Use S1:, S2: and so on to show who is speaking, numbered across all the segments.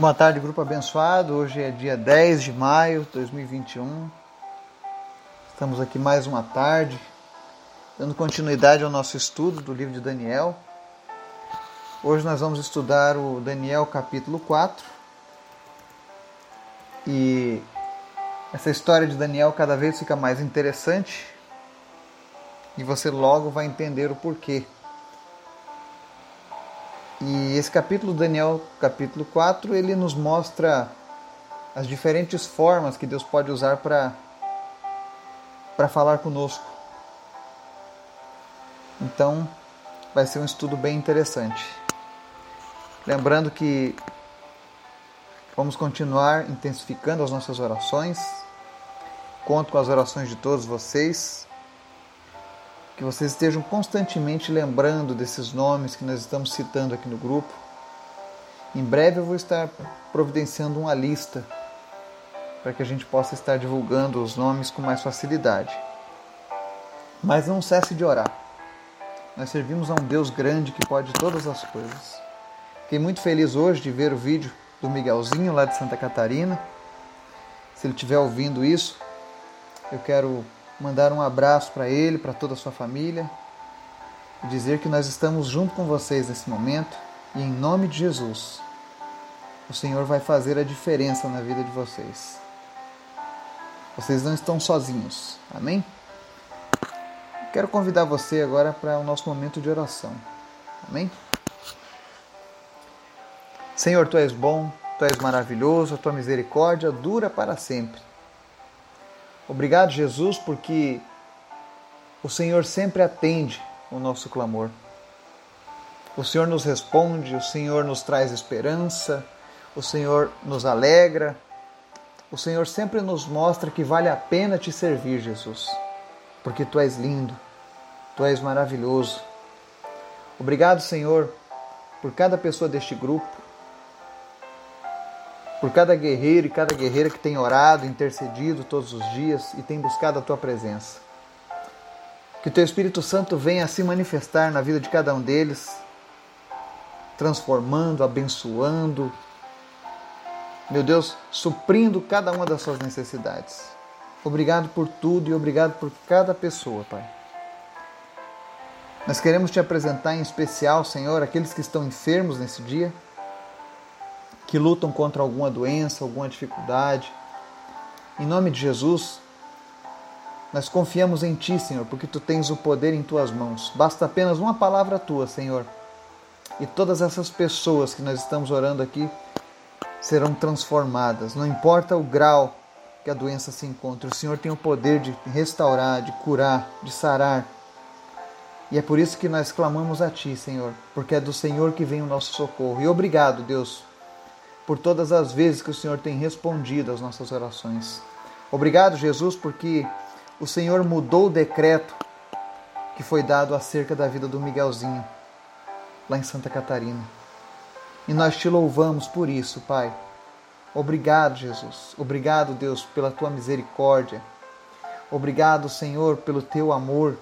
S1: Boa tarde, grupo abençoado. Hoje é dia 10 de maio de 2021. Estamos aqui mais uma tarde, dando continuidade ao nosso estudo do livro de Daniel. Hoje nós vamos estudar o Daniel capítulo 4. E essa história de Daniel cada vez fica mais interessante e você logo vai entender o porquê. E esse capítulo, Daniel, capítulo 4, ele nos mostra as diferentes formas que Deus pode usar para para falar conosco. Então, vai ser um estudo bem interessante. Lembrando que vamos continuar intensificando as nossas orações. Conto com as orações de todos vocês que vocês estejam constantemente lembrando desses nomes que nós estamos citando aqui no grupo. Em breve eu vou estar providenciando uma lista para que a gente possa estar divulgando os nomes com mais facilidade. Mas não cesse de orar. Nós servimos a um Deus grande que pode todas as coisas. Fiquei muito feliz hoje de ver o vídeo do Miguelzinho lá de Santa Catarina. Se ele estiver ouvindo isso, eu quero mandar um abraço para ele, para toda a sua família e dizer que nós estamos junto com vocês nesse momento e em nome de Jesus, o Senhor vai fazer a diferença na vida de vocês. Vocês não estão sozinhos. Amém? Quero convidar você agora para o nosso momento de oração. Amém? Senhor, tu és bom, tu és maravilhoso, a tua misericórdia dura para sempre. Obrigado, Jesus, porque o Senhor sempre atende o nosso clamor. O Senhor nos responde, o Senhor nos traz esperança, o Senhor nos alegra. O Senhor sempre nos mostra que vale a pena te servir, Jesus, porque tu és lindo, tu és maravilhoso. Obrigado, Senhor, por cada pessoa deste grupo, por cada guerreiro e cada guerreira que tem orado, intercedido todos os dias e tem buscado a tua presença. Que o teu Espírito Santo venha se manifestar na vida de cada um deles, transformando, abençoando, meu Deus, suprindo cada uma das suas necessidades. Obrigado por tudo e obrigado por cada pessoa, Pai. Nós queremos te apresentar em especial, Senhor, aqueles que estão enfermos nesse dia que lutam contra alguma doença, alguma dificuldade. Em nome de Jesus, nós confiamos em Ti, Senhor, porque Tu tens o poder em Tuas mãos. Basta apenas uma palavra Tua, Senhor. E todas essas pessoas que nós estamos orando aqui serão transformadas. Não importa o grau que a doença se encontre, o Senhor tem o poder de restaurar, de curar, de sarar. E é por isso que nós clamamos a Ti, Senhor, porque é do Senhor que vem o nosso socorro. E obrigado, Deus, por todas as vezes que o Senhor tem respondido às nossas orações. Obrigado, Jesus, porque o Senhor mudou o decreto que foi dado acerca da vida do Miguelzinho, lá em Santa Catarina. E nós te louvamos por isso, Pai. Obrigado, Jesus. Obrigado, Deus, pela tua misericórdia. Obrigado, Senhor, pelo teu amor.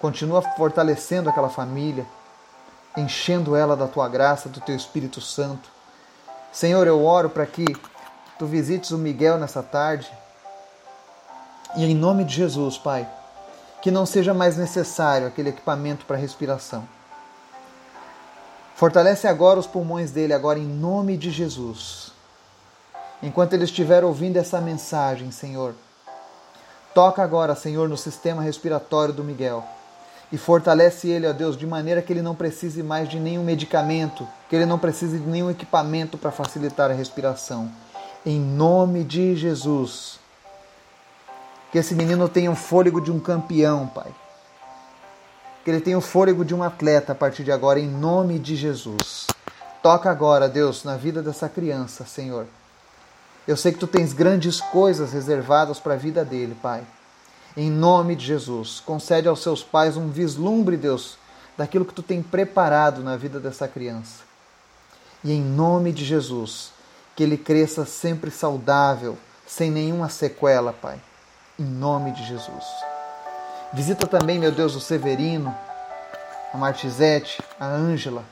S1: Continua fortalecendo aquela família, enchendo ela da tua graça, do teu Espírito Santo. Senhor, eu oro para que tu visites o Miguel nessa tarde. E em nome de Jesus, Pai, que não seja mais necessário aquele equipamento para respiração. Fortalece agora os pulmões dele, agora em nome de Jesus. Enquanto ele estiver ouvindo essa mensagem, Senhor, toca agora, Senhor, no sistema respiratório do Miguel e fortalece ele, ó Deus, de maneira que ele não precise mais de nenhum medicamento, que ele não precise de nenhum equipamento para facilitar a respiração. Em nome de Jesus. Que esse menino tenha o fôlego de um campeão, Pai. Que ele tenha o fôlego de um atleta a partir de agora, em nome de Jesus. Toca agora, Deus, na vida dessa criança, Senhor. Eu sei que tu tens grandes coisas reservadas para a vida dele, Pai. Em nome de Jesus, concede aos seus pais um vislumbre, Deus, daquilo que tu tem preparado na vida dessa criança. E em nome de Jesus, que ele cresça sempre saudável, sem nenhuma sequela, Pai. Em nome de Jesus. Visita também, meu Deus, o Severino, a Martizete, a Ângela.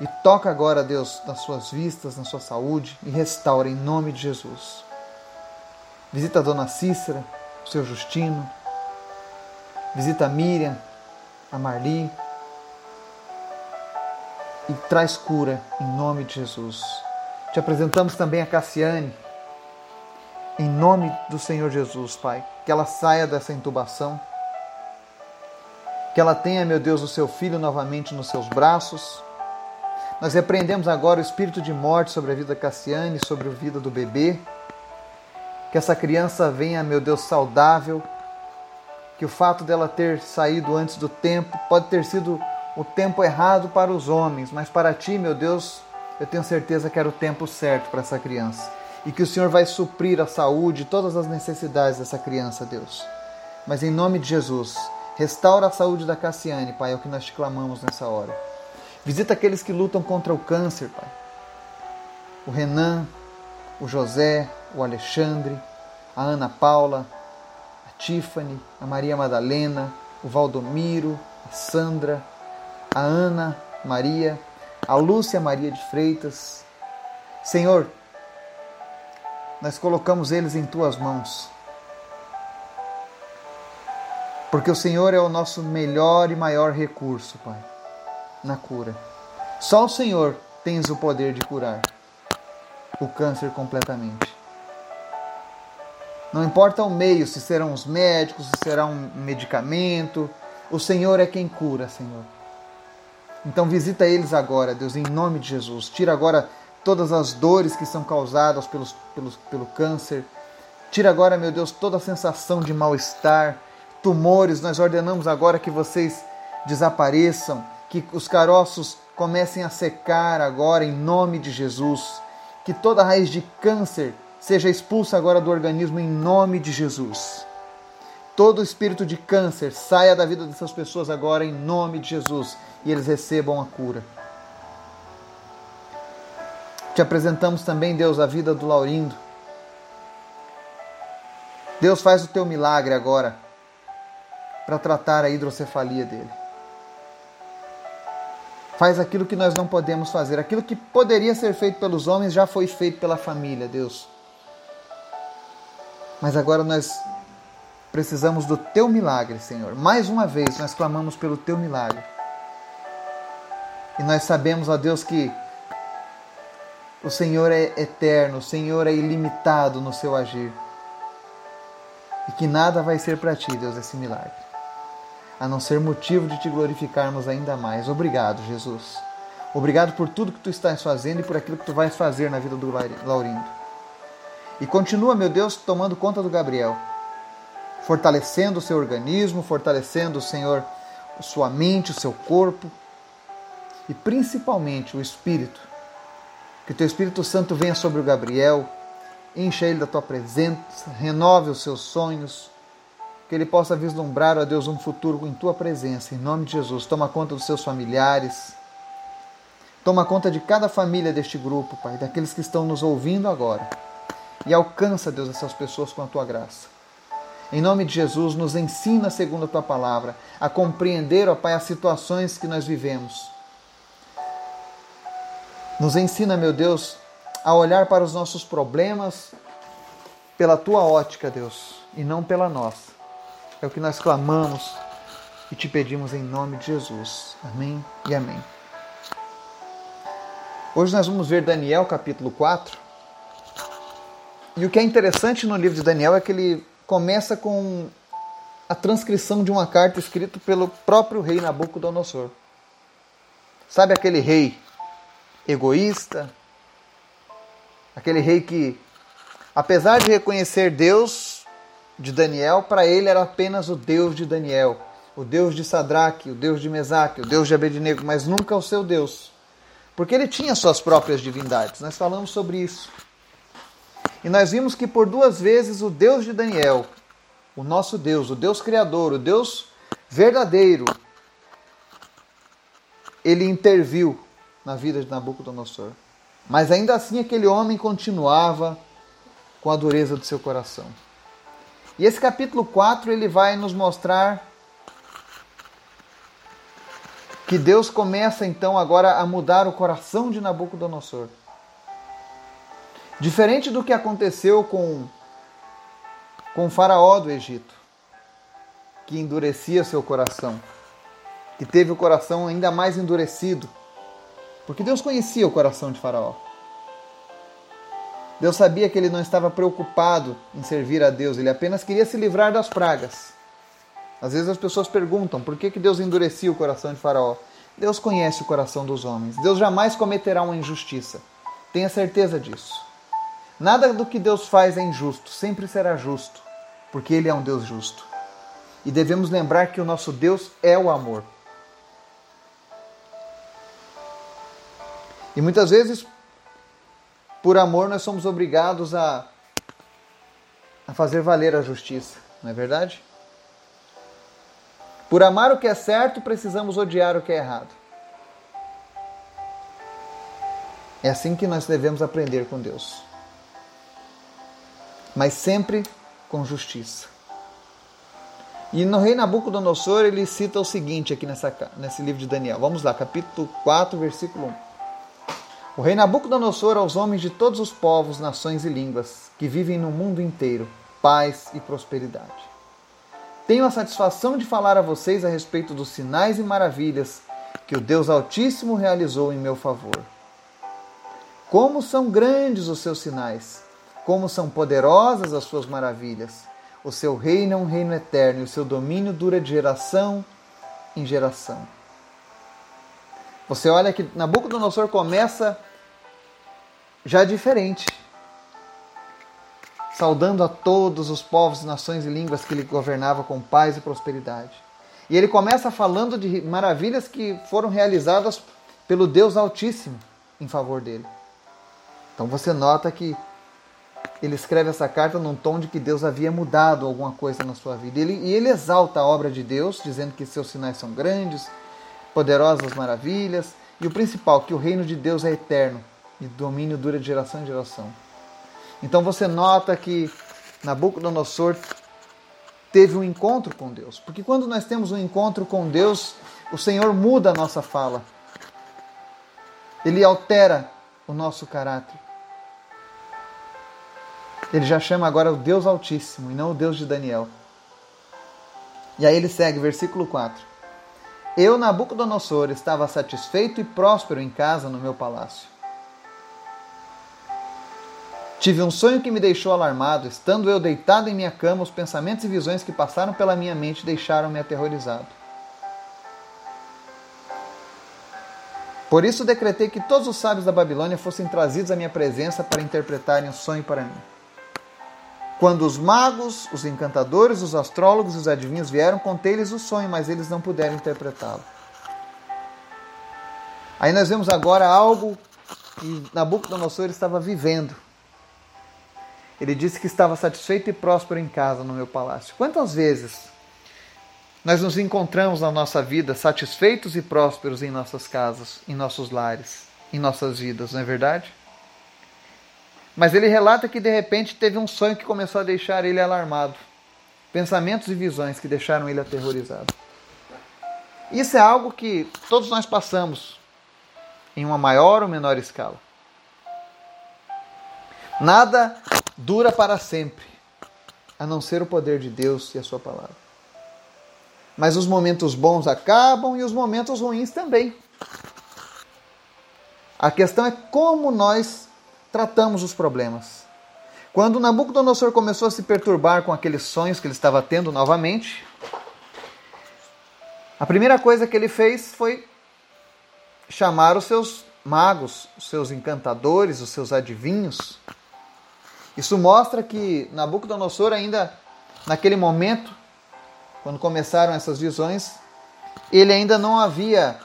S1: E toca agora, Deus, nas suas vistas, na sua saúde e restaura em nome de Jesus. Visita a dona Cícera, seu Justino. Visita a Miriam, a Marli. E traz cura em nome de Jesus. Te apresentamos também a Cassiane. Em nome do Senhor Jesus, Pai. Que ela saia dessa intubação. Que ela tenha, meu Deus, o seu filho novamente nos seus braços nós repreendemos agora o espírito de morte sobre a vida da Cassiane, sobre a vida do bebê. Que essa criança venha, meu Deus, saudável. Que o fato dela ter saído antes do tempo pode ter sido o tempo errado para os homens, mas para ti, meu Deus, eu tenho certeza que era o tempo certo para essa criança. E que o Senhor vai suprir a saúde e todas as necessidades dessa criança, Deus. Mas em nome de Jesus, restaura a saúde da Cassiane, Pai, é o que nós te clamamos nessa hora. Visita aqueles que lutam contra o câncer, Pai. O Renan, o José, o Alexandre, a Ana Paula, a Tiffany, a Maria Madalena, o Valdomiro, a Sandra, a Ana Maria, a Lúcia Maria de Freitas. Senhor, nós colocamos eles em tuas mãos. Porque o Senhor é o nosso melhor e maior recurso, Pai na cura. Só o Senhor tens o poder de curar o câncer completamente. Não importa o meio, se serão os médicos, se será um medicamento, o Senhor é quem cura, Senhor. Então visita eles agora, Deus, em nome de Jesus. Tira agora todas as dores que são causadas pelos, pelos, pelo câncer. Tira agora, meu Deus, toda a sensação de mal-estar, tumores. Nós ordenamos agora que vocês desapareçam que os caroços comecem a secar agora em nome de Jesus, que toda raiz de câncer seja expulsa agora do organismo em nome de Jesus. Todo espírito de câncer saia da vida dessas pessoas agora em nome de Jesus e eles recebam a cura. Te apresentamos também, Deus, a vida do Laurindo. Deus faz o teu milagre agora para tratar a hidrocefalia dele faz aquilo que nós não podemos fazer. Aquilo que poderia ser feito pelos homens já foi feito pela família, Deus. Mas agora nós precisamos do teu milagre, Senhor. Mais uma vez nós clamamos pelo teu milagre. E nós sabemos, ó Deus, que o Senhor é eterno, o Senhor é ilimitado no seu agir. E que nada vai ser para ti, Deus, esse milagre a não ser motivo de te glorificarmos ainda mais. Obrigado, Jesus. Obrigado por tudo que tu estás fazendo e por aquilo que tu vais fazer na vida do Laurindo. E continua, meu Deus, tomando conta do Gabriel, fortalecendo o seu organismo, fortalecendo, Senhor, sua mente, o seu corpo e principalmente o espírito. Que teu Espírito Santo venha sobre o Gabriel, encha ele da tua presença, renove os seus sonhos, que ele possa vislumbrar, ó Deus, um futuro em tua presença. Em nome de Jesus, toma conta dos seus familiares. Toma conta de cada família deste grupo, Pai, daqueles que estão nos ouvindo agora. E alcança, Deus, essas pessoas com a tua graça. Em nome de Jesus, nos ensina, segundo a tua palavra, a compreender, ó Pai, as situações que nós vivemos. Nos ensina, meu Deus, a olhar para os nossos problemas pela tua ótica, Deus, e não pela nossa. É o que nós clamamos e te pedimos em nome de Jesus. Amém e amém. Hoje nós vamos ver Daniel capítulo 4. E o que é interessante no livro de Daniel é que ele começa com a transcrição de uma carta escrita pelo próprio rei Nabucodonosor. Sabe aquele rei egoísta? Aquele rei que, apesar de reconhecer Deus, de Daniel, para ele era apenas o Deus de Daniel, o Deus de Sadraque, o Deus de Mesaque, o Deus de Abednego, mas nunca o seu Deus. Porque ele tinha suas próprias divindades. Nós falamos sobre isso. E nós vimos que por duas vezes o Deus de Daniel, o nosso Deus, o Deus Criador, o Deus verdadeiro, ele interviu na vida de Nabucodonosor. Mas ainda assim aquele homem continuava com a dureza do seu coração. E esse capítulo 4 ele vai nos mostrar que Deus começa então agora a mudar o coração de Nabucodonosor. Diferente do que aconteceu com, com o faraó do Egito, que endurecia seu coração, que teve o coração ainda mais endurecido, porque Deus conhecia o coração de Faraó. Deus sabia que ele não estava preocupado em servir a Deus, ele apenas queria se livrar das pragas. Às vezes as pessoas perguntam por que, que Deus endurecia o coração de Faraó. Deus conhece o coração dos homens. Deus jamais cometerá uma injustiça. Tenha certeza disso. Nada do que Deus faz é injusto, sempre será justo, porque Ele é um Deus justo. E devemos lembrar que o nosso Deus é o amor. E muitas vezes, por amor, nós somos obrigados a, a fazer valer a justiça, não é verdade? Por amar o que é certo, precisamos odiar o que é errado. É assim que nós devemos aprender com Deus. Mas sempre com justiça. E no rei Nabucodonosor ele cita o seguinte aqui nessa, nesse livro de Daniel. Vamos lá, capítulo 4, versículo 1. O rei Nabucodonosor aos homens de todos os povos, nações e línguas que vivem no mundo inteiro, paz e prosperidade. Tenho a satisfação de falar a vocês a respeito dos sinais e maravilhas que o Deus Altíssimo realizou em meu favor. Como são grandes os seus sinais, como são poderosas as suas maravilhas. O seu reino é um reino eterno e o seu domínio dura de geração em geração. Você olha que Nabucodonosor começa já diferente saudando a todos os povos, nações e línguas que ele governava com paz e prosperidade. E ele começa falando de maravilhas que foram realizadas pelo Deus Altíssimo em favor dele. Então você nota que ele escreve essa carta num tom de que Deus havia mudado alguma coisa na sua vida. Ele, e ele exalta a obra de Deus, dizendo que seus sinais são grandes, poderosas maravilhas, e o principal, que o reino de Deus é eterno e domínio dura de geração em geração. Então você nota que Nabucodonosor teve um encontro com Deus. Porque quando nós temos um encontro com Deus, o Senhor muda a nossa fala. Ele altera o nosso caráter. Ele já chama agora o Deus Altíssimo e não o Deus de Daniel. E aí ele segue, versículo 4. Eu, Nabucodonosor, estava satisfeito e próspero em casa no meu palácio. Tive um sonho que me deixou alarmado. Estando eu deitado em minha cama, os pensamentos e visões que passaram pela minha mente deixaram-me aterrorizado. Por isso decretei que todos os sábios da Babilônia fossem trazidos à minha presença para interpretarem o sonho para mim. Quando os magos, os encantadores, os astrólogos e os adivinhos vieram, contei-lhes o sonho, mas eles não puderam interpretá-lo. Aí nós vemos agora algo que Nabucodonosor estava vivendo ele disse que estava satisfeito e próspero em casa no meu palácio. Quantas vezes nós nos encontramos na nossa vida satisfeitos e prósperos em nossas casas, em nossos lares, em nossas vidas, não é verdade? Mas ele relata que de repente teve um sonho que começou a deixar ele alarmado. Pensamentos e visões que deixaram ele aterrorizado. Isso é algo que todos nós passamos em uma maior ou menor escala. Nada dura para sempre, a não ser o poder de Deus e a Sua palavra. Mas os momentos bons acabam e os momentos ruins também. A questão é como nós tratamos os problemas. Quando Nabucodonosor começou a se perturbar com aqueles sonhos que ele estava tendo novamente, a primeira coisa que ele fez foi chamar os seus magos, os seus encantadores, os seus adivinhos, isso mostra que Nabucodonosor, ainda naquele momento, quando começaram essas visões, ele ainda não havia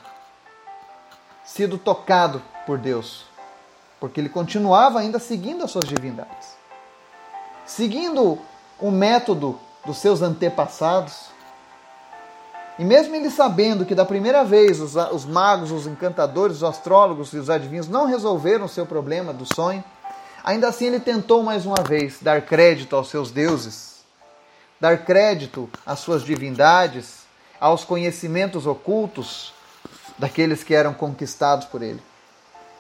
S1: sido tocado por Deus, porque ele continuava ainda seguindo as suas divindades, seguindo o método dos seus antepassados. E mesmo ele sabendo que da primeira vez os, os magos, os encantadores, os astrólogos e os adivinhos não resolveram o seu problema do sonho, Ainda assim, ele tentou mais uma vez dar crédito aos seus deuses, dar crédito às suas divindades, aos conhecimentos ocultos daqueles que eram conquistados por ele.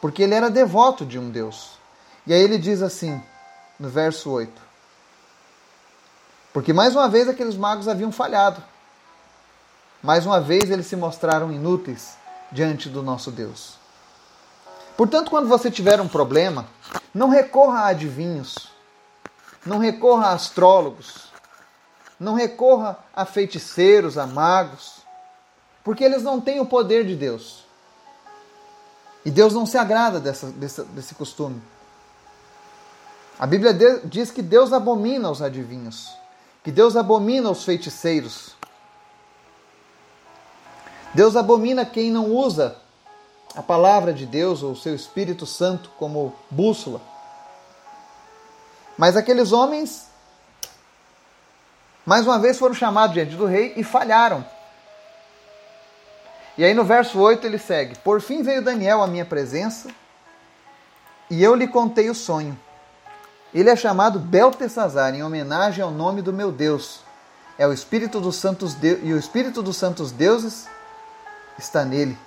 S1: Porque ele era devoto de um Deus. E aí ele diz assim, no verso 8: Porque mais uma vez aqueles magos haviam falhado. Mais uma vez eles se mostraram inúteis diante do nosso Deus. Portanto, quando você tiver um problema, não recorra a adivinhos, não recorra a astrólogos, não recorra a feiticeiros, a magos, porque eles não têm o poder de Deus. E Deus não se agrada dessa, desse, desse costume. A Bíblia diz que Deus abomina os adivinhos, que Deus abomina os feiticeiros. Deus abomina quem não usa a palavra de Deus ou o seu Espírito Santo como bússola. Mas aqueles homens, mais uma vez, foram chamados diante do rei e falharam. E aí no verso 8 ele segue: Por fim veio Daniel à minha presença e eu lhe contei o sonho. Ele é chamado Beltesazar, em homenagem ao nome do meu Deus. É o Espírito dos Santos de... e o Espírito dos Santos Deuses está nele.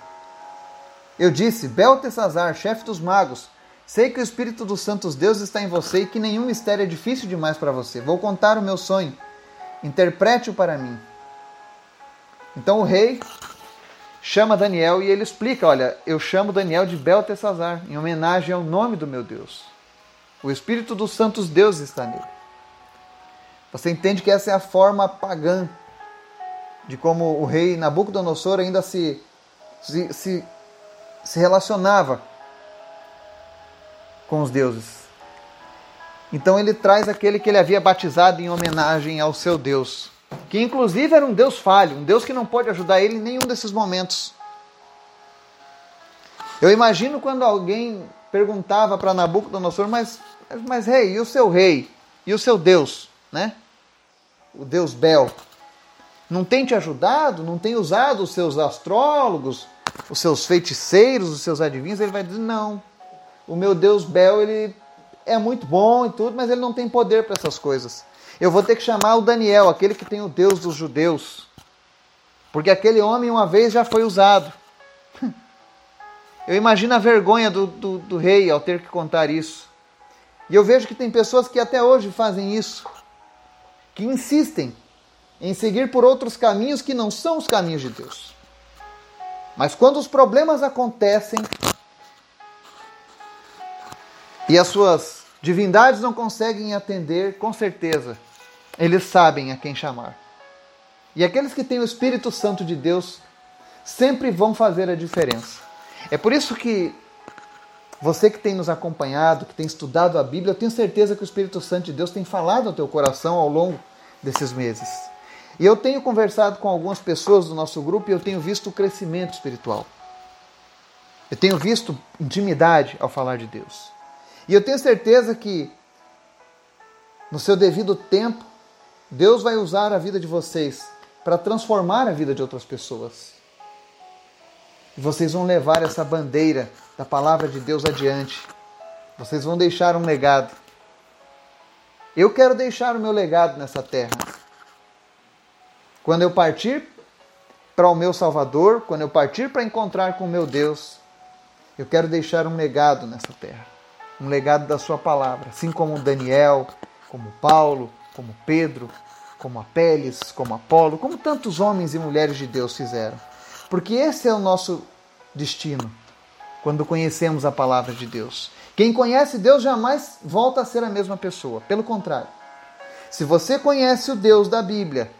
S1: Eu disse: Beltesazar, chefe dos magos, sei que o Espírito dos Santos Deuses está em você e que nenhum mistério é difícil demais para você. Vou contar o meu sonho. Interprete-o para mim. Então o rei chama Daniel e ele explica: Olha, eu chamo Daniel de Beltesazar, em homenagem ao nome do meu Deus. O Espírito dos Santos Deus está nele. Você entende que essa é a forma pagã de como o rei Nabucodonosor ainda se, se, se, se relacionava com os deuses. Então ele traz aquele que ele havia batizado em homenagem ao seu Deus, que inclusive era um Deus falho, um Deus que não pode ajudar ele em nenhum desses momentos. Eu imagino quando alguém perguntava para Nabucodonosor, mas, mas rei, e o seu rei? E o seu Deus? Né? O Deus Bel. Não tem te ajudado? Não tem usado os seus astrólogos, os seus feiticeiros, os seus adivinhos? Ele vai dizer, não. O meu Deus Bel, ele é muito bom e tudo, mas ele não tem poder para essas coisas. Eu vou ter que chamar o Daniel, aquele que tem o Deus dos judeus. Porque aquele homem uma vez já foi usado. Eu imagino a vergonha do, do, do rei ao ter que contar isso. E eu vejo que tem pessoas que até hoje fazem isso, que insistem em seguir por outros caminhos que não são os caminhos de Deus. Mas quando os problemas acontecem e as suas divindades não conseguem atender, com certeza, eles sabem a quem chamar. E aqueles que têm o Espírito Santo de Deus sempre vão fazer a diferença. É por isso que você que tem nos acompanhado, que tem estudado a Bíblia, eu tenho certeza que o Espírito Santo de Deus tem falado ao teu coração ao longo desses meses. E eu tenho conversado com algumas pessoas do nosso grupo e eu tenho visto o crescimento espiritual. Eu tenho visto intimidade ao falar de Deus. E eu tenho certeza que, no seu devido tempo, Deus vai usar a vida de vocês para transformar a vida de outras pessoas. E vocês vão levar essa bandeira da palavra de Deus adiante. Vocês vão deixar um legado. Eu quero deixar o meu legado nessa terra. Quando eu partir para o meu Salvador, quando eu partir para encontrar com o meu Deus, eu quero deixar um legado nessa terra. Um legado da Sua palavra. Assim como Daniel, como Paulo, como Pedro, como Apeles, como Apolo, como tantos homens e mulheres de Deus fizeram. Porque esse é o nosso destino quando conhecemos a palavra de Deus. Quem conhece Deus jamais volta a ser a mesma pessoa. Pelo contrário, se você conhece o Deus da Bíblia,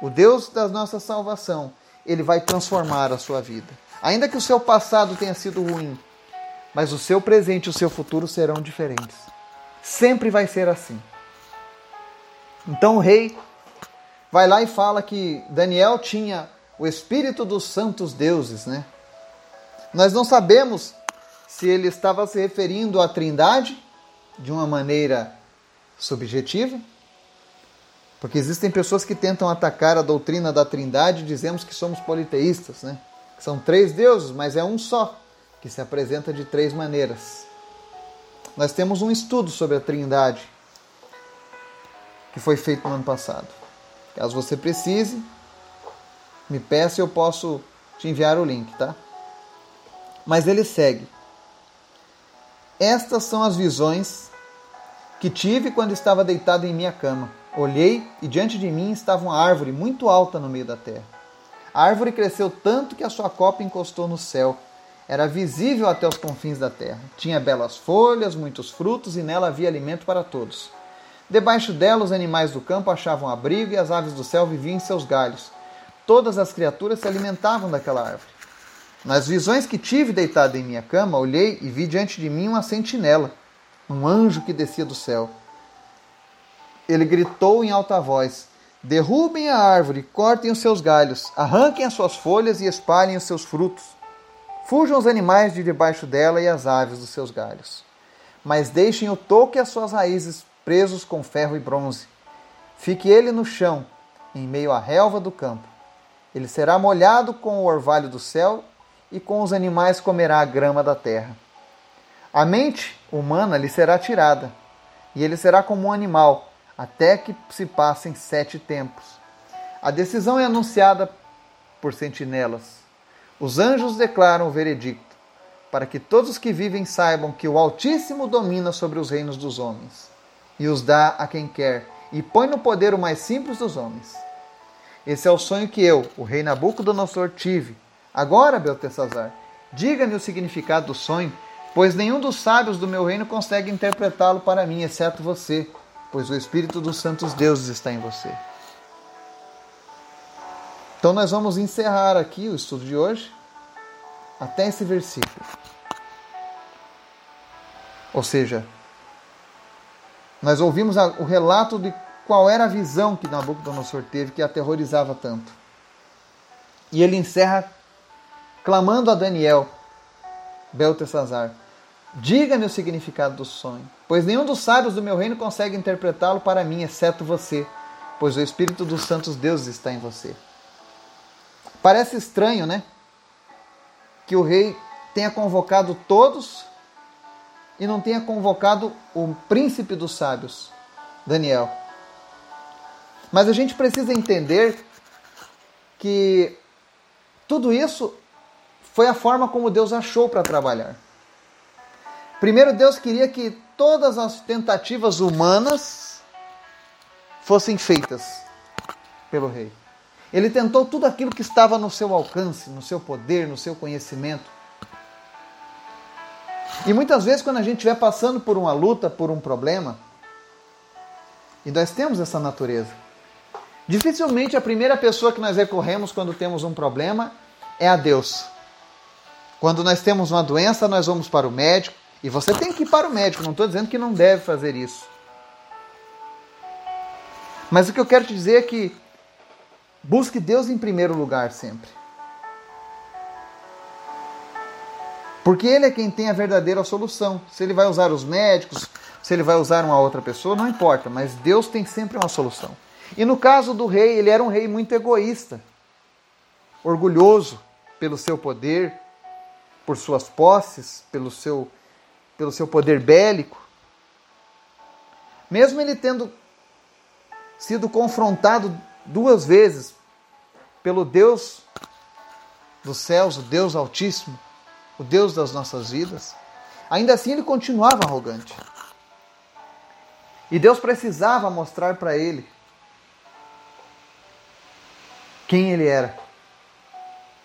S1: o Deus da nossa salvação, ele vai transformar a sua vida. Ainda que o seu passado tenha sido ruim, mas o seu presente e o seu futuro serão diferentes. Sempre vai ser assim. Então o rei vai lá e fala que Daniel tinha o espírito dos santos deuses, né? Nós não sabemos se ele estava se referindo à Trindade de uma maneira subjetiva, porque existem pessoas que tentam atacar a doutrina da Trindade, dizemos que somos politeístas, né? São três deuses, mas é um só, que se apresenta de três maneiras. Nós temos um estudo sobre a Trindade que foi feito no ano passado. Caso você precise, me peça e eu posso te enviar o link, tá? Mas ele segue. Estas são as visões que tive quando estava deitado em minha cama. Olhei e diante de mim estava uma árvore muito alta no meio da terra. A árvore cresceu tanto que a sua copa encostou no céu. Era visível até os confins da terra. Tinha belas folhas, muitos frutos e nela havia alimento para todos. Debaixo dela, os animais do campo achavam abrigo e as aves do céu viviam em seus galhos. Todas as criaturas se alimentavam daquela árvore. Nas visões que tive deitado em minha cama, olhei e vi diante de mim uma sentinela, um anjo que descia do céu. Ele gritou em alta voz: Derrubem a árvore, cortem os seus galhos, arranquem as suas folhas e espalhem os seus frutos. Fujam os animais de debaixo dela e as aves dos seus galhos. Mas deixem o toco e as suas raízes presos com ferro e bronze. Fique ele no chão, em meio à relva do campo. Ele será molhado com o orvalho do céu e com os animais comerá a grama da terra. A mente humana lhe será tirada, e ele será como um animal, até que se passem sete tempos. A decisão é anunciada por sentinelas. Os anjos declaram o veredicto, para que todos os que vivem saibam que o Altíssimo domina sobre os reinos dos homens, e os dá a quem quer, e põe no poder o mais simples dos homens. Esse é o sonho que eu, o rei Nabucodonosor, tive Agora, Beltesazar, diga-me o significado do sonho, pois nenhum dos sábios do meu reino consegue interpretá-lo para mim, exceto você, pois o Espírito dos Santos Deuses está em você. Então, nós vamos encerrar aqui o estudo de hoje até esse versículo. Ou seja, nós ouvimos o relato de qual era a visão que Nabucodonosor teve que aterrorizava tanto. E ele encerra clamando a Daniel, Beltesazar, diga-me o significado do sonho, pois nenhum dos sábios do meu reino consegue interpretá-lo para mim, exceto você, pois o Espírito dos santos deuses está em você. Parece estranho, né? Que o rei tenha convocado todos e não tenha convocado o príncipe dos sábios, Daniel. Mas a gente precisa entender que tudo isso foi a forma como Deus achou para trabalhar. Primeiro, Deus queria que todas as tentativas humanas fossem feitas pelo rei. Ele tentou tudo aquilo que estava no seu alcance, no seu poder, no seu conhecimento. E muitas vezes, quando a gente estiver passando por uma luta, por um problema, e nós temos essa natureza, dificilmente a primeira pessoa que nós recorremos quando temos um problema é a Deus. Quando nós temos uma doença, nós vamos para o médico. E você tem que ir para o médico, não estou dizendo que não deve fazer isso. Mas o que eu quero te dizer é que busque Deus em primeiro lugar sempre. Porque Ele é quem tem a verdadeira solução. Se Ele vai usar os médicos, se Ele vai usar uma outra pessoa, não importa, mas Deus tem sempre uma solução. E no caso do rei, ele era um rei muito egoísta, orgulhoso pelo seu poder, por suas posses, pelo seu, pelo seu poder bélico. Mesmo ele tendo sido confrontado duas vezes pelo Deus dos céus, o Deus Altíssimo, o Deus das nossas vidas, ainda assim ele continuava arrogante. E Deus precisava mostrar para ele quem ele era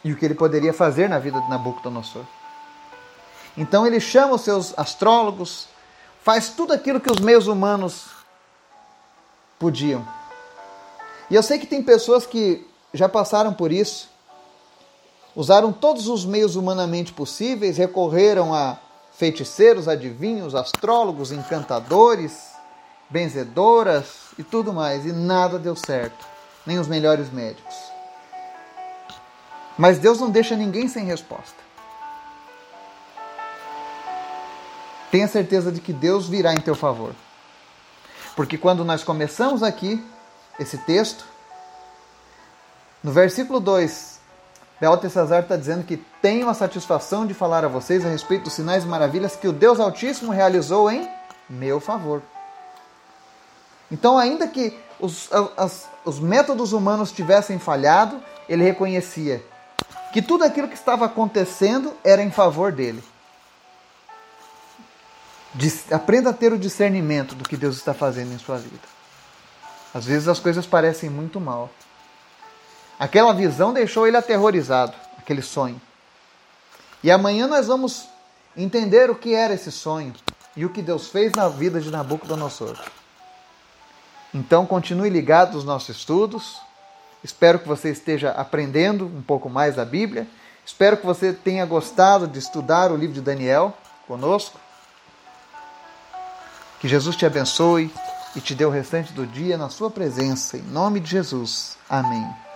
S1: e o que ele poderia fazer na vida de Nabucodonosor. Então ele chama os seus astrólogos, faz tudo aquilo que os meios humanos podiam. E eu sei que tem pessoas que já passaram por isso, usaram todos os meios humanamente possíveis, recorreram a feiticeiros, adivinhos, astrólogos, encantadores, benzedoras e tudo mais, e nada deu certo, nem os melhores médicos. Mas Deus não deixa ninguém sem resposta. Tenha certeza de que Deus virá em teu favor. Porque quando nós começamos aqui esse texto, no versículo 2, Beltesazar está dizendo que tenho a satisfação de falar a vocês a respeito dos sinais e maravilhas que o Deus Altíssimo realizou em meu favor. Então, ainda que os, as, os métodos humanos tivessem falhado, ele reconhecia que tudo aquilo que estava acontecendo era em favor dele. Aprenda a ter o discernimento do que Deus está fazendo em sua vida. Às vezes as coisas parecem muito mal. Aquela visão deixou ele aterrorizado, aquele sonho. E amanhã nós vamos entender o que era esse sonho e o que Deus fez na vida de Nabucodonosor. Então continue ligado aos nossos estudos. Espero que você esteja aprendendo um pouco mais da Bíblia. Espero que você tenha gostado de estudar o livro de Daniel conosco. Que Jesus te abençoe e te dê o restante do dia na sua presença. Em nome de Jesus. Amém.